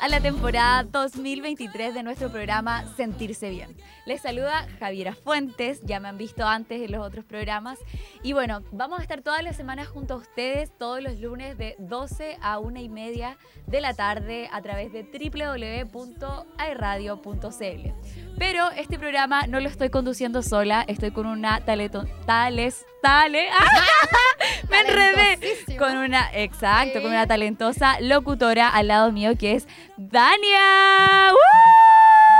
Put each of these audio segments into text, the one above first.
a la temporada 2023 de nuestro programa Sentirse Bien. Les saluda Javiera Fuentes, ya me han visto antes en los otros programas. Y bueno, vamos a estar todas las semanas junto a ustedes, todos los lunes de 12 a 1 y media de la tarde a través de www.airradio.cl. Pero este programa no lo estoy conduciendo sola, estoy con una taleton, tales, tale, ¡ah! me enredé, con una, exacto, con una talentosa locutora al lado mío que es Dania.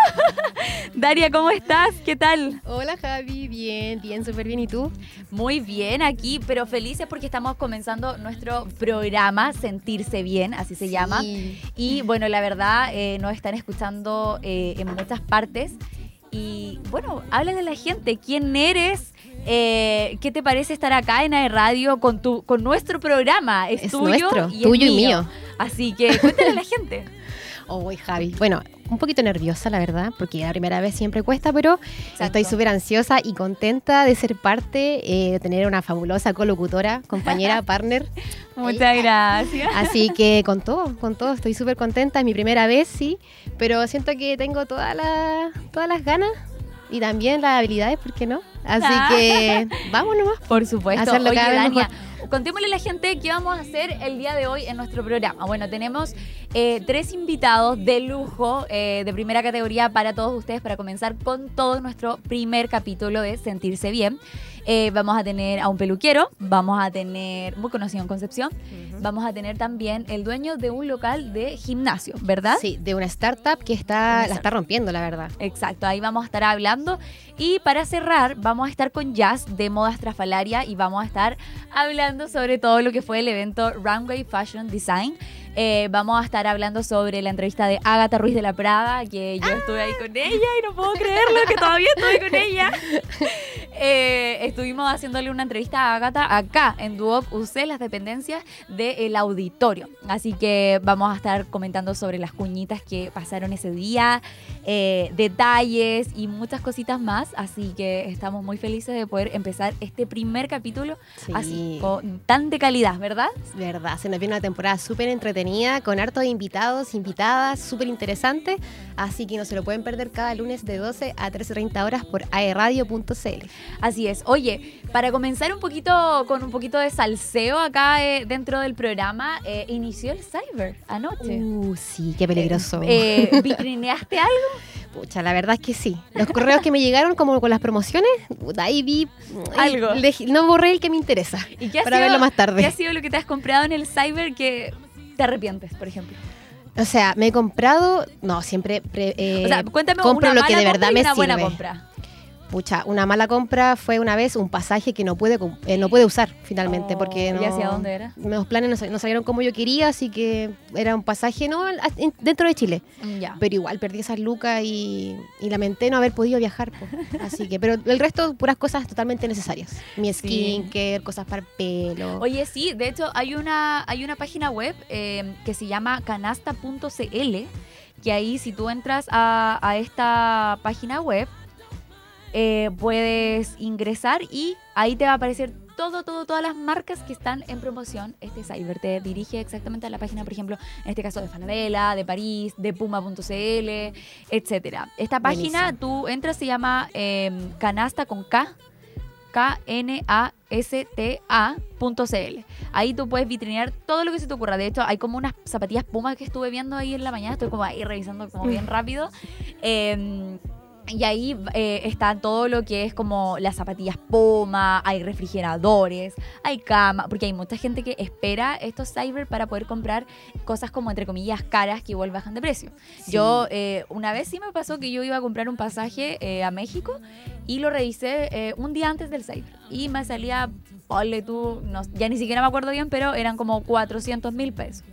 Daria, ¿cómo estás? ¿Qué tal? Hola Javi, bien, bien, súper bien. ¿Y tú? Muy bien aquí, pero felices porque estamos comenzando nuestro programa Sentirse Bien, así se llama. Y bueno, la verdad, eh, nos están escuchando eh, en muchas partes. Y bueno, habla de la gente, quién eres, eh, ¿Qué te parece estar acá en AE Radio con, tu, con nuestro programa? Es, tuyo, y, tuyo y mío. Así que cuéntale a la gente. Oh, Javi. Bueno, un poquito nerviosa, la verdad, porque la primera vez siempre cuesta, pero estoy súper ansiosa y contenta de ser parte, eh, de tener una fabulosa colocutora, compañera, partner. Muchas gracias. Así que con todo, con todo, estoy súper contenta. Es mi primera vez, sí, pero siento que tengo todas todas las ganas y también las habilidades, ¿por qué no? Así ah. que vamos nomás. Por supuesto. Hacerlo cada vez contémosle a la gente qué vamos a hacer el día de hoy en nuestro programa. Bueno, tenemos eh, tres invitados de lujo eh, de primera categoría para todos ustedes para comenzar con todo nuestro primer capítulo de Sentirse Bien. Eh, vamos a tener a un peluquero, vamos a tener, muy conocido en Concepción, vamos a tener también el dueño de un local de gimnasio, ¿verdad? Sí, de una startup que está, la está rompiendo, la verdad. Exacto, ahí vamos a estar hablando. Y para cerrar, vamos a estar con Jazz de Moda Estrafalaria y vamos a estar hablando sobre todo lo que fue el evento Runway Fashion Design. Eh, vamos a estar hablando sobre la entrevista de Agatha Ruiz de la Prada, que yo estuve ahí con ella y no puedo creerlo que todavía estoy con ella. Eh, estuvimos haciéndole una entrevista a Agatha acá en Duoc UC, las dependencias del auditorio. Así que vamos a estar comentando sobre las cuñitas que pasaron ese día, eh, detalles y muchas cositas más. Así que estamos muy felices de poder empezar este primer capítulo así, con tan de calidad, ¿verdad? Verdad, se nos viene una temporada súper entretenida con harto de invitados, invitadas, súper interesante. Así que no se lo pueden perder cada lunes de 12 a 13.30 horas por aerradio.cl. Así es. Oye, para comenzar un poquito con un poquito de salseo acá eh, dentro del programa, eh, inició el Cyber anoche. Uh, sí, qué peligroso. Eh, ¿Vitrineaste algo? Pucha, la verdad es que sí. Los correos que me llegaron como con las promociones, ahí vi algo. no borré el que me interesa. ¿Y qué para verlo más tarde. ¿Qué ha sido lo que te has comprado en el Cyber que te arrepientes, por ejemplo? O sea, me he comprado, no, siempre eh, o sea, cuéntame compro lo que de verdad me una buena compra. Pucha, una mala compra fue una vez un pasaje que no pude, eh, no pude usar finalmente. porque no, ¿Y hacia dónde era? Los planes no, salieron como yo quería, así que era un pasaje no dentro de Chile. Mm, pero igual perdí esas lucas y, lamenté no haber podido viajar. Así que, pero el resto, puras cosas totalmente necesarias. Mi skincare, cosas para el pelo. Oye, sí, de hecho hay una, hay una página web eh, que se llama canasta.cl que ahí si tú entras a, a esta página web eh, puedes ingresar y ahí te va a aparecer todo, todo, todas las marcas que están en promoción. Este Cyber te dirige exactamente a la página, por ejemplo, en este caso de Falabella, de París, de Puma.cl, etcétera. Esta página, tú entras, se llama em, Canasta con K, K-N-A-S-T-A.cl. Ahí tú puedes vitrinear todo lo que se te ocurra. De hecho, hay como unas zapatillas Puma que estuve viendo ahí en la mañana. Estoy como ahí revisando como bien rápido. Eh, y ahí eh, está todo lo que es como las zapatillas Puma, hay refrigeradores, hay cama, porque hay mucha gente que espera estos cyber para poder comprar cosas como entre comillas caras que igual bajan de precio. Yo eh, una vez sí me pasó que yo iba a comprar un pasaje eh, a México y lo revisé un día antes del cyber y me salía, ponle tú, no, ya ni siquiera me acuerdo bien, pero eran como 400 mil pesos.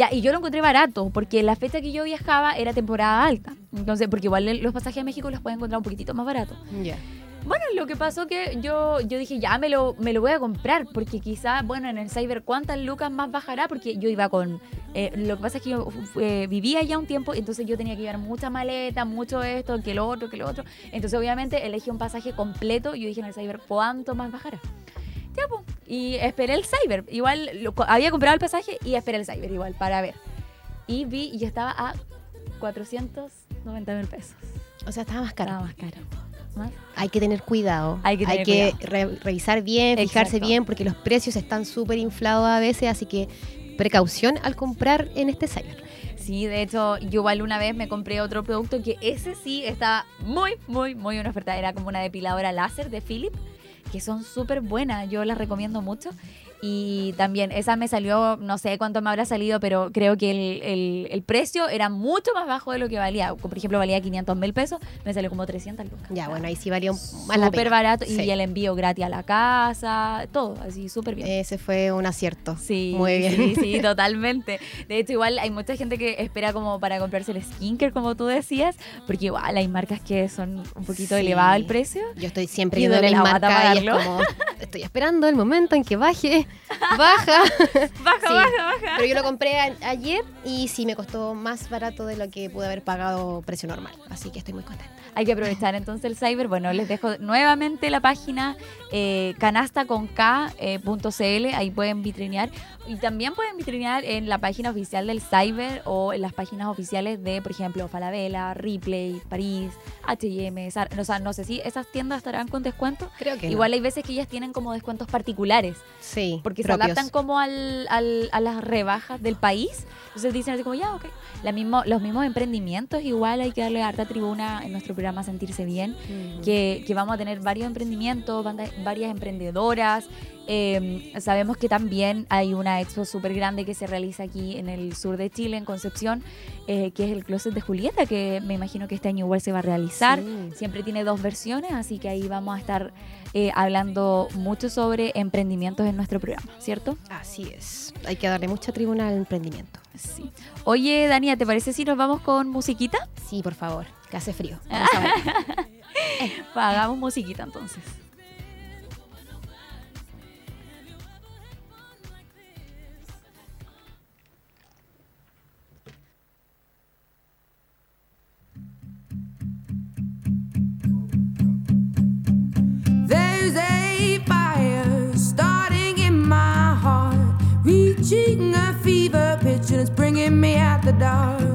Ya, y yo lo encontré barato, porque la fecha que yo viajaba era temporada alta. Entonces, porque igual los pasajes a México los pueden encontrar un poquitito más barato. Ya. Bueno, lo que pasó que yo, yo dije, ya me lo, me lo voy a comprar, porque quizá, bueno, en el Cyber, ¿cuántas lucas más bajará? Porque yo iba con... Eh, lo que pasa es que yo eh, vivía ya un tiempo, entonces yo tenía que llevar mucha maleta, mucho esto, que lo otro, que lo otro. Entonces, obviamente, elegí un pasaje completo y yo dije en el Cyber, ¿cuánto más bajará? Y esperé el Cyber. Igual había comprado el pasaje y esperé el Cyber igual para ver. y vi y estaba a 490 mil pesos. O sea, estaba más caro. Estaba más caro. Hay que tener cuidado. Hay que, revisar bien, fijarse bien, porque los precios están súper inflados a veces, así que precaución al comprar en este cyber. Sí, de hecho, yo igual una vez me compré otro producto que ese sí estaba muy, muy, muy en oferta. Era como una depiladora láser de Philip, que son súper buenas. Yo las recomiendo mucho. Y también esa me salió, no sé cuánto me habrá salido, pero creo que el, el, precio era mucho más bajo de lo que valía. Por ejemplo, valía 500 mil pesos, me salió como 300 lucas. Ya, bueno, ahí sí valía más la Súper barato y el envío gratis a la casa, todo, así súper bien. Ese fue un acierto. Sí, muy bien. Sí, sí, totalmente. De hecho, igual hay mucha gente que espera como para comprarse el skincare, como tú decías, porque igual hay marcas que son un poquito elevado el precio. Yo estoy siempre yendo a la marca y es como, estoy esperando el momento en que baje baja. baja, baja, baja. Pero yo lo compré ayer y sí me costó más barato de lo que pude haber pagado precio normal. Así que estoy muy contenta. Hay que aprovechar entonces el cyber. Bueno, les dejo nuevamente la página eh, canastaconk.cl. Eh, ahí pueden vitrinear. Y también pueden vitrinear en la página oficial del cyber o en las páginas oficiales de, por ejemplo, Falabella, Ripley, París, HM. O sea, no sé si esas tiendas estarán con descuento. Creo que Igual hay veces que ellas tienen como descuentos particulares. Sí. Porque se adaptan como al, a las rebajas del país. Entonces dicen así como, ya, ok. La mismo, los mismos emprendimientos, igual hay que darle harta tribuna en nuestro programa Sentirse Bien, mm. que, que, vamos a tener varios emprendimientos, varias emprendedoras. Em, sabemos que también hay una expo súper grande que se realiza aquí en el sur de Chile, en Concepción, eh, que es el Closet de Julieta, que me imagino que este año igual se va a realizar. Siempre tiene dos versiones, así que ahí vamos a estar eh, hablando mucho sobre emprendimientos en nuestro programa, ¿cierto? Así es. Hay que darle mucha tribuna al emprendimiento. Sí. Oye, Dania, ¿te parece si nos vamos con musiquita? Sí, por favor, Que hace frío. Vamos eh, Pagamos musiquita entonces. There's a fire starting in my heart, reaching a fever pitch, and it's bringing me out the dark.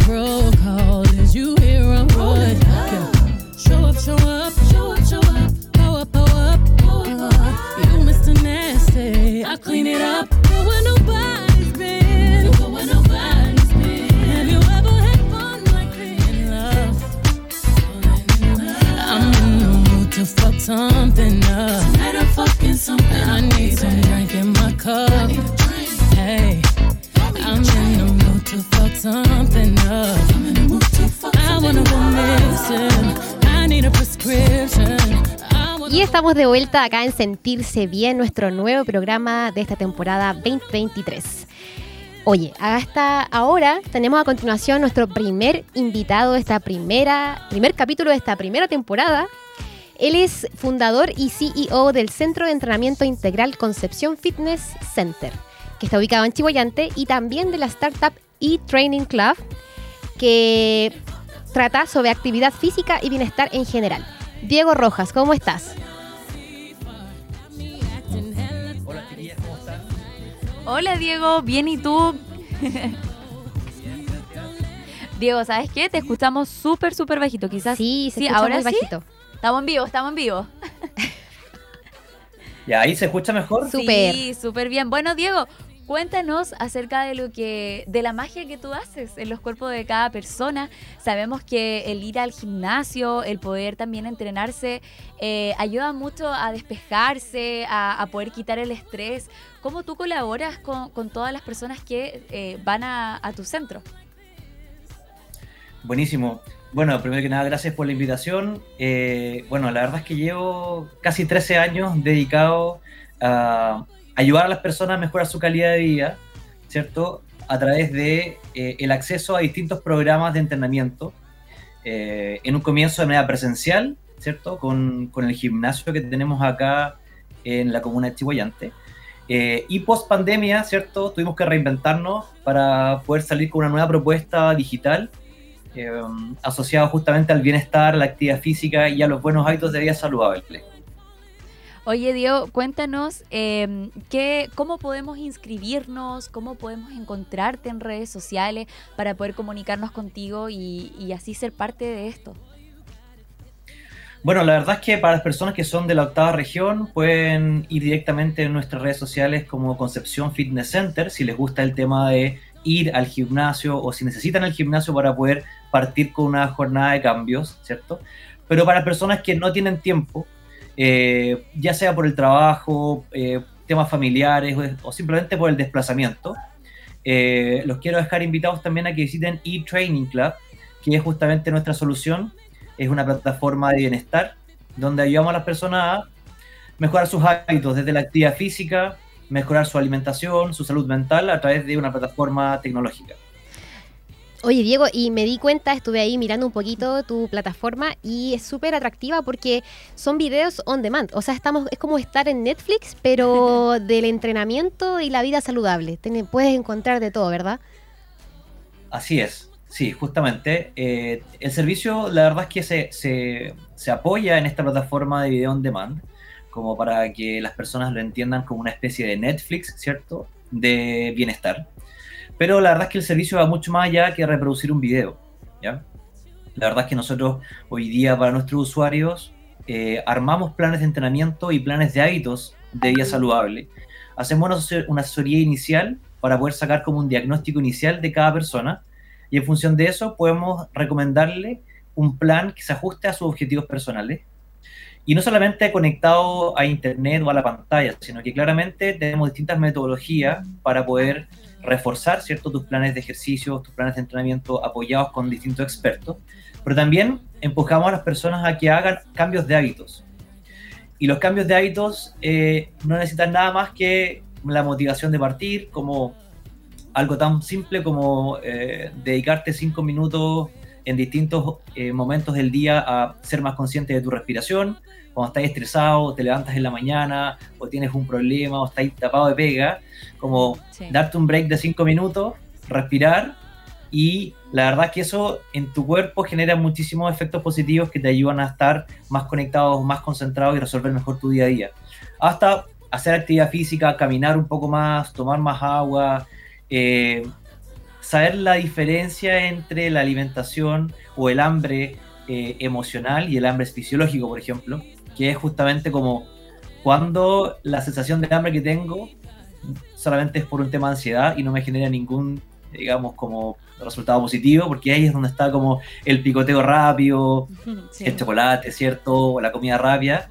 broke de vuelta acá en Sentirse Bien, nuestro nuevo programa de esta temporada 2023. Oye, hasta ahora tenemos a continuación nuestro primer invitado de esta primera, primer capítulo de esta primera temporada. Él es fundador y CEO del Centro de Entrenamiento Integral Concepción Fitness Center, que está ubicado en Chihuayante, y también de la startup e-Training Club, que trata sobre actividad física y bienestar en general. Diego Rojas, ¿cómo estás? Hola Diego, bien y tú. Diego, ¿sabes qué? Te escuchamos súper, súper bajito. Quizás. Sí, se escucha ahora muy sí. bajito. Estamos en vivo, estamos en vivo. ¿Ya ahí se escucha mejor? Súper. Sí, súper bien. Bueno, Diego, cuéntanos acerca de lo que, de la magia que tú haces en los cuerpos de cada persona. Sabemos que el ir al gimnasio, el poder también entrenarse, eh, ayuda mucho a despejarse, a, poder quitar el estrés. ¿Cómo tú colaboras con, todas las personas que eh, van a, a tu centro? Buenísimo. Bueno, primero que nada, gracias por la invitación. Eh, bueno, la verdad es que llevo casi 13 años dedicado a ayudar a las personas a mejorar su calidad de vida, ¿cierto? A través de eh, el acceso a distintos programas de entrenamiento. Eh, en un comienzo de manera presencial, ¿cierto? Con, el gimnasio que tenemos acá en la comuna de Chihuayante. Eh, y post pandemia, ¿cierto? Tuvimos que reinventarnos para poder salir con una nueva propuesta digital eh, asociada justamente al bienestar, la actividad física y a los buenos hábitos de vida saludable. Oye, Diego, cuéntanos eh, cómo podemos inscribirnos, cómo podemos encontrarte en redes sociales para poder comunicarnos contigo y, y así ser parte de esto. Bueno, la verdad es que para las personas que son de la octava región pueden ir directamente en nuestras redes sociales como Concepción Fitness Center si les gusta el tema de ir al gimnasio o si necesitan el gimnasio para poder partir con una jornada de cambios, ¿cierto? Pero para personas que no tienen tiempo, eh, ya sea por el trabajo, eh, temas familiares o, o, simplemente por el desplazamiento, eh, los quiero dejar invitados también a que visiten eTraining Club, que es justamente nuestra solución. Es una plataforma de bienestar donde ayudamos a las personas a mejorar sus hábitos desde la actividad física, mejorar su alimentación, su salud mental a través de una plataforma tecnológica. Oye, Diego, y me di cuenta, estuve ahí mirando un poquito tu plataforma y es súper atractiva porque son videos on demand. O sea, estamos, es como estar en Netflix, pero del entrenamiento y la vida saludable. Ten- puedes encontrar de todo, ¿verdad? Así es, sí, justamente. Eh, el servicio, la verdad es que se, se, se apoya en esta plataforma de video on demand, como para que las personas lo entiendan como una especie de Netflix, ¿cierto? De bienestar. Pero la verdad es que el servicio va mucho más allá que reproducir un video, ¿ya? La verdad es que nosotros hoy día para nuestros usuarios eh, armamos planes de entrenamiento y planes de hábitos de vida saludable. Hacemos una asesor- una asesoría inicial para poder sacar como un diagnóstico inicial de cada persona y en función de eso podemos recomendarle un plan que se ajuste a sus objetivos personales. Y no solamente conectado a Internet o a la pantalla, sino que claramente tenemos distintas metodologías para poder reforzar ¿cierto? tus planes de ejercicio, tus planes de entrenamiento apoyados con distintos expertos, pero también empujamos a las personas a que hagan cambios de hábitos. Y los cambios de hábitos eh, no necesitan nada más que la motivación de partir, como algo tan simple como eh, dedicarte cinco minutos en distintos eh, momentos del día a ser más consciente de tu respiración. Cuando estás estresado, te levantas en la mañana o tienes un problema o estás tapado de pega, como darte un break de cinco minutos, respirar y la verdad es que eso en tu cuerpo genera muchísimos efectos positivos que te ayudan a estar más conectados, más concentrados y resolver mejor tu día a día. Hasta hacer actividad física, caminar un poco más, tomar más agua, eh, saber la diferencia entre la alimentación o el hambre eh, emocional y el hambre fisiológico, por ejemplo, que es justamente como cuando la sensación de hambre que tengo solamente es por un tema de ansiedad y no me genera ningún, digamos, como resultado positivo, porque ahí es donde está como el picoteo rápido, el chocolate, ¿cierto? O la comida rápida,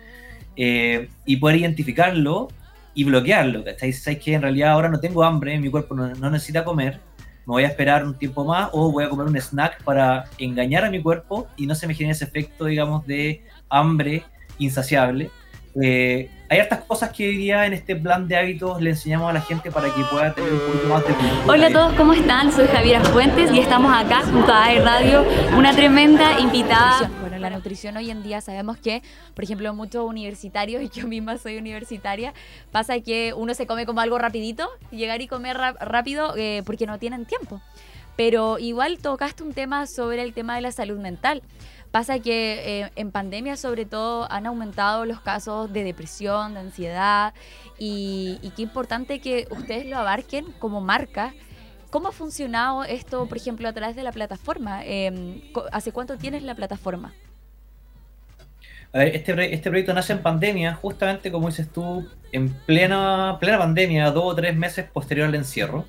eh, y poder identificarlo y bloquearlo, ¿cachai? Sabes que en realidad ahora no tengo hambre, mi cuerpo no, necesita comer, me voy a esperar un tiempo más o voy a comer un snack para engañar a mi cuerpo y no se me genere ese efecto, digamos, de hambre insaciable. Eh, hay hartas cosas que hoy día en este plan de hábitos le enseñamos a la gente para que pueda tener un poquito más de Hola a todos, ¿cómo están? Soy Javiera Fuentes y estamos acá junto a AE Radio, una tremenda invitada. La nutrición hoy en día sabemos que, por ejemplo, muchos universitarios, y yo misma soy universitaria, pasa que uno se come como algo rapidito, llegar y comer rápido eh, porque no tienen tiempo. Pero igual tocaste un tema sobre el tema de la salud mental. Pasa que eh, en pandemia sobre todo han aumentado los casos de depresión, de ansiedad y, qué importante que ustedes lo abarquen como marca. ¿Cómo ha funcionado esto, por ejemplo, a través de la plataforma? Em, ¿Hace cuánto tienes la plataforma? A ver, este, este proyecto nace en pandemia, justamente como dices tú, en plena, plena pandemia, dos o tres meses posterior al encierro.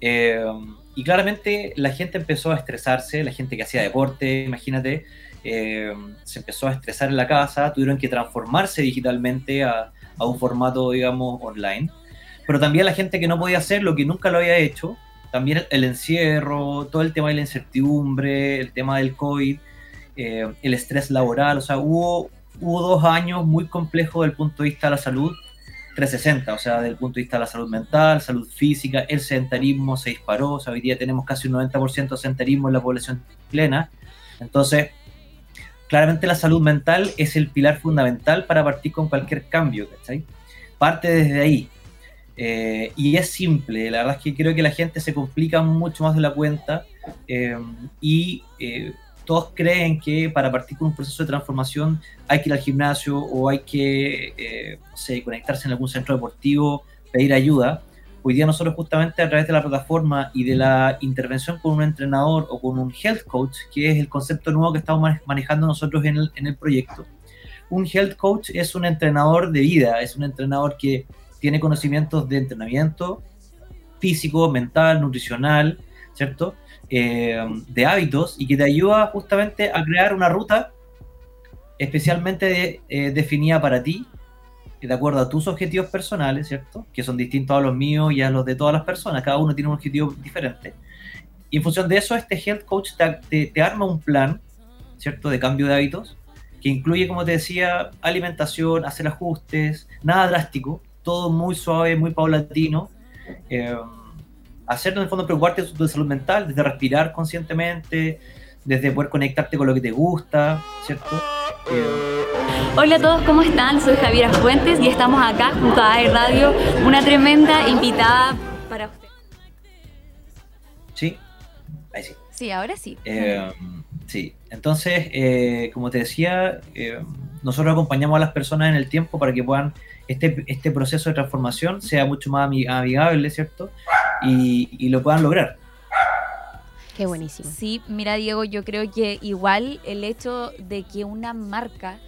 Em, y claramente la gente empezó a estresarse, la gente que hacía deporte, imagínate, eh, se empezó a estresar en la casa, tuvieron que transformarse digitalmente a, un formato, digamos, online. Pero también la gente que no podía hacerlo, que nunca lo había hecho, también el, encierro, todo el tema de la incertidumbre, el tema del COVID, eh, el estrés laboral, o sea, hubo, hubo dos años muy complejos desde el punto de vista de la salud, 360, o sea, desde el punto de vista de la salud mental, salud física, el sedentarismo se disparó, o sea, hoy día tenemos casi un 90% de sedentarismo en la población chilena, entonces claramente la salud mental es el pilar fundamental para partir con cualquier cambio, ¿cachai? Parte desde ahí. Eh, y es simple, la verdad es que creo que la gente se complica mucho más de la cuenta eh, y todos creen que para partir con un proceso de transformación hay que ir al gimnasio o hay que, no sé, conectarse en algún centro deportivo, pedir ayuda. Hoy día nosotros justamente a través de la plataforma y de la intervención con un entrenador o con un health coach, que es el concepto nuevo que estamos manejando nosotros en el, proyecto, un health coach es un entrenador de vida, es un entrenador que tiene conocimientos de entrenamiento físico, mental, nutricional, ¿cierto? Eh, de hábitos y que te ayuda justamente a crear una ruta especialmente eh, definida para ti de acuerdo a tus objetivos personales, ¿cierto? Que son distintos a los míos y a los de todas las personas, cada uno tiene un objetivo diferente. Y en función de eso, este Health Coach te, te, arma un plan, ¿cierto? De cambio de hábitos, que incluye, como te decía, alimentación, hacer ajustes, nada drástico, todo muy suave, muy paulatino. Eh, hacer, en el fondo, preocuparte de tu salud mental, desde respirar conscientemente, desde poder conectarte con lo que te gusta, ¿cierto? Eh, Hola a todos, ¿cómo están? Soy Javiera Fuentes y estamos acá junto a AE Radio, una tremenda invitada para usted. Sí, ahí sí. Sí, ahora sí. Eh, sí, entonces, eh, como te decía, nosotros acompañamos a las personas en el tiempo para que puedan, este, este proceso de transformación sea mucho más amigable, ¿cierto? Y lo puedan lograr. Qué buenísimo. Sí, mira Diego, yo creo que igual el hecho de que una marca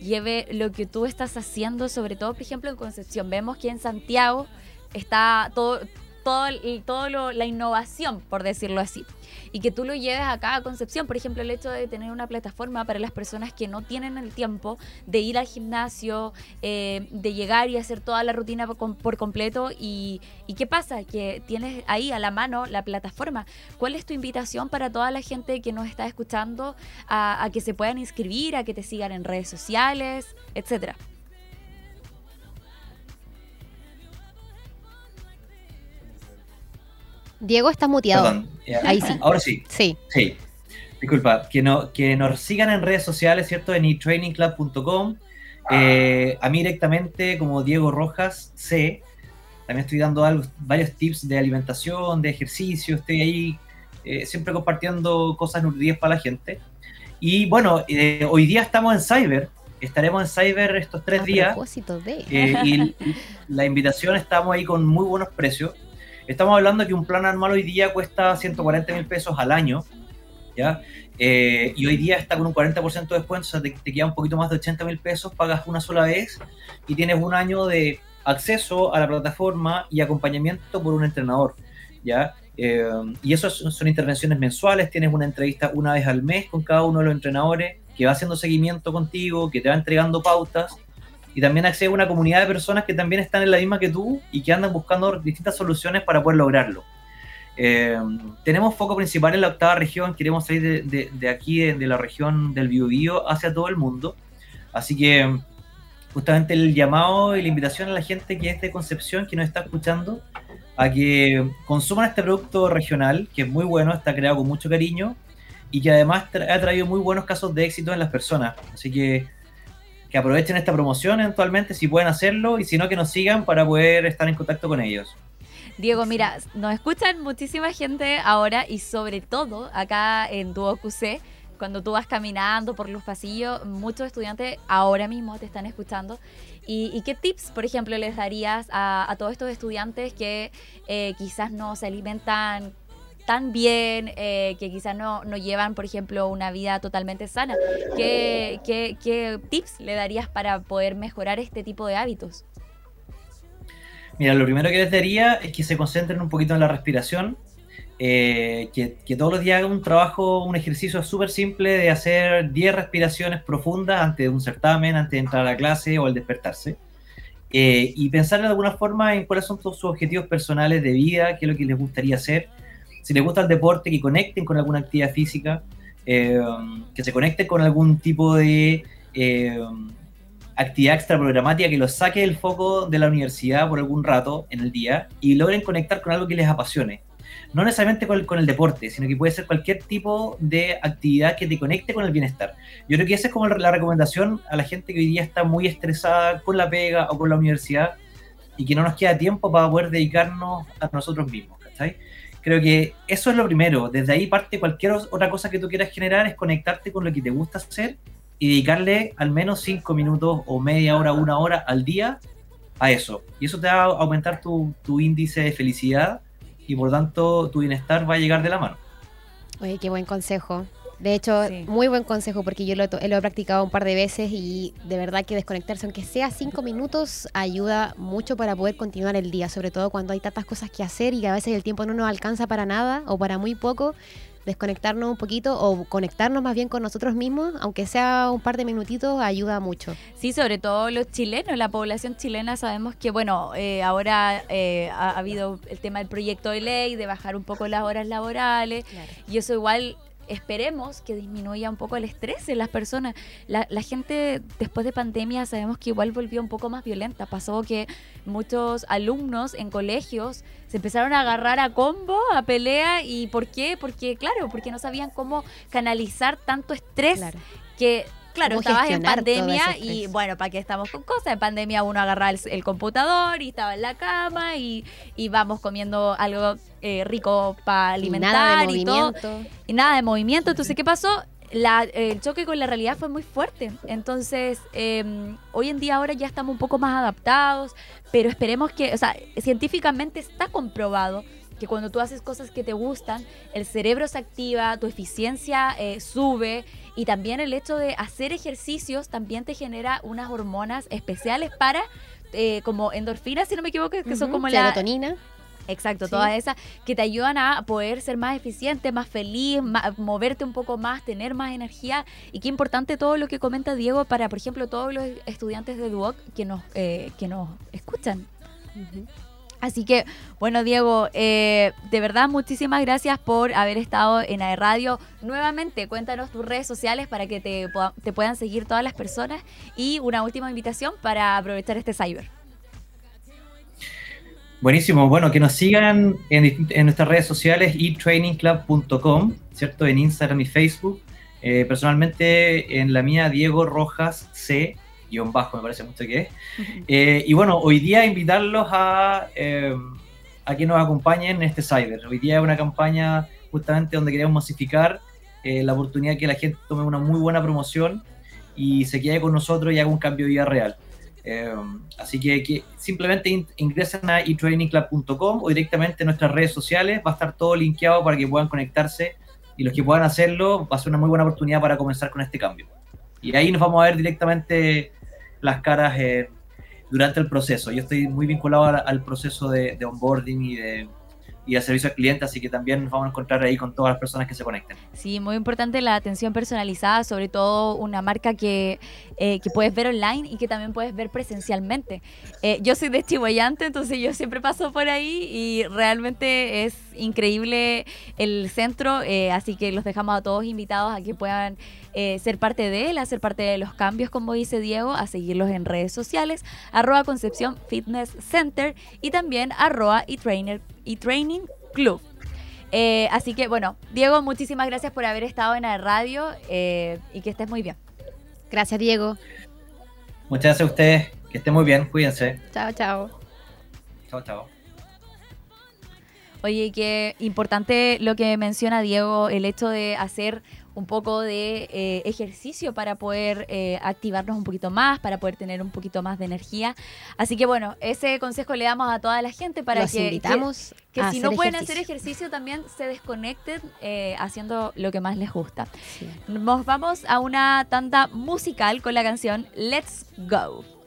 lleve lo que tú estás haciendo, sobre todo, por ejemplo, en Concepción. Vemos que en Santiago está todo, todo, todo la innovación, por decirlo así y que tú lo lleves acá a Concepción. Por ejemplo, el hecho de tener una plataforma para las personas que no tienen el tiempo de ir al gimnasio, eh, de llegar y hacer toda la rutina por, completo. Y, qué pasa? Que tienes ahí a la mano la plataforma. ¿Cuál es tu invitación para toda la gente que nos está escuchando a, a que se puedan inscribir, a que te sigan en redes sociales, etcétera? Diego, estás muteado. Ahí sí. Ahora sí. Sí. Sí. Disculpa, que, no, que nos sigan en redes sociales, ¿cierto? En etrainingclub.com. Eh, a mí directamente, como Diego Rojas C. También estoy dando varios tips de alimentación, de ejercicio. Estoy ahí eh, siempre compartiendo cosas nutritivas para la gente. Y bueno, eh, hoy día estamos en Cyber. Estaremos en Cyber estos tres días. De. y la invitación estamos ahí con muy buenos precios. Estamos hablando de que un plan anual hoy día cuesta 140 mil pesos al año, ¿ya? Eh, y hoy día está con un 40% de descuento, o sea, te, queda un poquito más de 80 mil pesos, pagas una sola vez y tienes un año de acceso a la plataforma y acompañamiento por un entrenador, ¿ya? Eh, y eso son intervenciones mensuales, tienes una entrevista una vez al mes con cada uno de los entrenadores que va haciendo seguimiento contigo, que te va entregando pautas y también accede a una comunidad de personas que también están en la misma que tú y que andan buscando distintas soluciones para poder lograrlo. Eh, tenemos foco principal en la octava región, queremos salir de, aquí, de, la región del Biobío, hacia todo el mundo. Así que justamente el llamado y la invitación a la gente que es de Concepción, que nos está escuchando, a que consuman este producto regional, que es muy bueno, está creado con mucho cariño y que además ha traído muy buenos casos de éxito en las personas. Así que que aprovechen esta promoción eventualmente si pueden hacerlo y si no que nos sigan para poder estar en contacto con ellos. Diego, mira, nos escuchan muchísima gente ahora y sobre todo acá en tu QC, cuando tú vas caminando por los pasillos, muchos estudiantes ahora mismo te están escuchando. ¿Y, qué tips, por ejemplo, les darías a, todos estos estudiantes que eh, quizás no se alimentan tan bien, eh, que quizás no, no, llevan, por ejemplo, una vida totalmente sana. ¿Qué, ¿Qué, tips le darías para poder mejorar este tipo de hábitos? Mira, lo primero que les daría es que se concentren un poquito en la respiración, eh, que, que, todos los días hagan un trabajo, un ejercicio súper simple de hacer 10 respiraciones profundas antes de un certamen, antes de entrar a la clase o al despertarse. Eh, y pensar de alguna forma en cuáles son sus objetivos personales de vida, qué es lo que les gustaría hacer si les gusta el deporte, que conecten con alguna actividad física, eh, que se conecten con algún tipo de eh, actividad extra programática que los saque del foco de la universidad por algún rato en el día y logren conectar con algo que les apasione. No necesariamente con el, deporte, sino que puede ser cualquier tipo de actividad que te conecte con el bienestar. Yo creo que esa es como la recomendación a la gente que hoy día está muy estresada con la pega o con la universidad y que no nos queda tiempo para poder dedicarnos a nosotros mismos. ¿cachai? Creo que eso es lo primero. Desde ahí parte cualquier otra cosa que tú quieras generar, es conectarte con lo que te gusta hacer y dedicarle al menos cinco minutos o media hora, una hora al día a eso. Y eso te va a aumentar tu, tu índice de felicidad y por tanto tu bienestar va a llegar de la mano. Oye, qué buen consejo. De hecho, muy buen consejo porque yo lo, he practicado un par de veces y de verdad que desconectarse, aunque sea cinco minutos, ayuda mucho para poder continuar el día, sobre todo cuando hay tantas cosas que hacer y que a veces el tiempo no nos alcanza para nada o para muy poco. Desconectarnos un poquito o conectarnos más bien con nosotros mismos, aunque sea un par de minutitos, ayuda mucho. Sí, sobre todo los chilenos, la población chilena, sabemos que, bueno, eh, ahora eh, ha, habido el tema del proyecto de ley, de bajar un poco las horas laborales, y eso igual esperemos que disminuya un poco el estrés en las personas. La, gente después de pandemia sabemos que igual volvió un poco más violenta. Pasó que muchos alumnos en colegios se empezaron a agarrar a combo, a pelea. ¿Y por qué? Porque, claro, porque no sabían cómo canalizar tanto estrés que claro, estabas en pandemia y bueno, ¿para qué estamos con cosas? En pandemia uno agarraba el, computador y estaba en la cama y, y vamos comiendo algo eh, rico para alimentar y, todo. Y nada de movimiento. Entonces, ¿qué pasó? La, el choque con la realidad fue muy fuerte. Entonces, em, hoy en día ahora ya estamos un poco más adaptados, pero esperemos que, o sea, científicamente está comprobado que cuando tú haces cosas que te gustan, el cerebro se activa, tu eficiencia eh, sube y también el hecho de hacer ejercicios también te genera unas hormonas especiales para, eh, como endorfinas, si no me equivoco, que son como la... Serotonina. Exacto, todas esas que te ayudan a poder ser más eficiente, más feliz, moverte un poco más, tener más energía. Y qué importante todo lo que comenta Diego para, por ejemplo, todos los estudiantes de Duoc que nos, eh, que nos escuchan. Así que, bueno, Diego, eh, de verdad, muchísimas gracias por haber estado en AE Radio. Nuevamente, cuéntanos tus redes sociales para que te, puedan seguir todas las personas. Y una última invitación para aprovechar este cyber. Buenísimo, bueno, que nos sigan en, nuestras redes sociales etrainingclub.com, ¿cierto? En Instagram y Facebook. Eh, personalmente, en la mía, Diego Rojas C, guion bajo, me parece mucho que es. Eh, y bueno, hoy día invitarlos a, eh, a que nos acompañen en este Cyber. Hoy día es una campaña justamente donde queremos masificar la oportunidad que la gente tome una muy buena promoción y se quede con nosotros y haga un cambio de vida real. Así que, simplemente ingresen a etrainingclub.com o directamente en nuestras redes sociales. Va a estar todo linkeado para que puedan conectarse y los que puedan hacerlo va a ser una muy buena oportunidad para comenzar con este cambio. Y ahí nos vamos a ver directamente las caras eh, durante el proceso. Yo estoy muy vinculado al, proceso de, de onboarding y de, y a servicio al cliente, así que también nos vamos a encontrar ahí con todas las personas que se conecten. Sí, muy importante la atención personalizada, sobre todo una marca que, eh, que puedes ver online y que también puedes ver presencialmente. Eh, yo soy de Chihuayante, entonces yo siempre paso por ahí y realmente es increíble el centro, eh, así que los dejamos a todos invitados a que puedan ser parte de él, hacer parte de los cambios, como dice Diego, a seguirlos en redes sociales, arroba Concepción Fitness Center y también arroba y Training Club. Eh, así que bueno, Diego, muchísimas gracias por haber estado en la radio eh, y que estés muy bien. Gracias, Diego. Muchas gracias a ustedes, que estén muy bien, cuídense. Chao, chao. Chao, chao. Oye, qué importante lo que menciona Diego, el hecho de hacer un poco de eh, ejercicio para poder eh, activarnos un poquito más, para poder tener un poquito más de energía. Así que bueno, ese consejo le damos a toda la gente para que, invitamos que, si no pueden hacer ejercicio también se desconecten eh, haciendo lo que más les gusta. Nos vamos a una tanda musical con la canción Let's Go.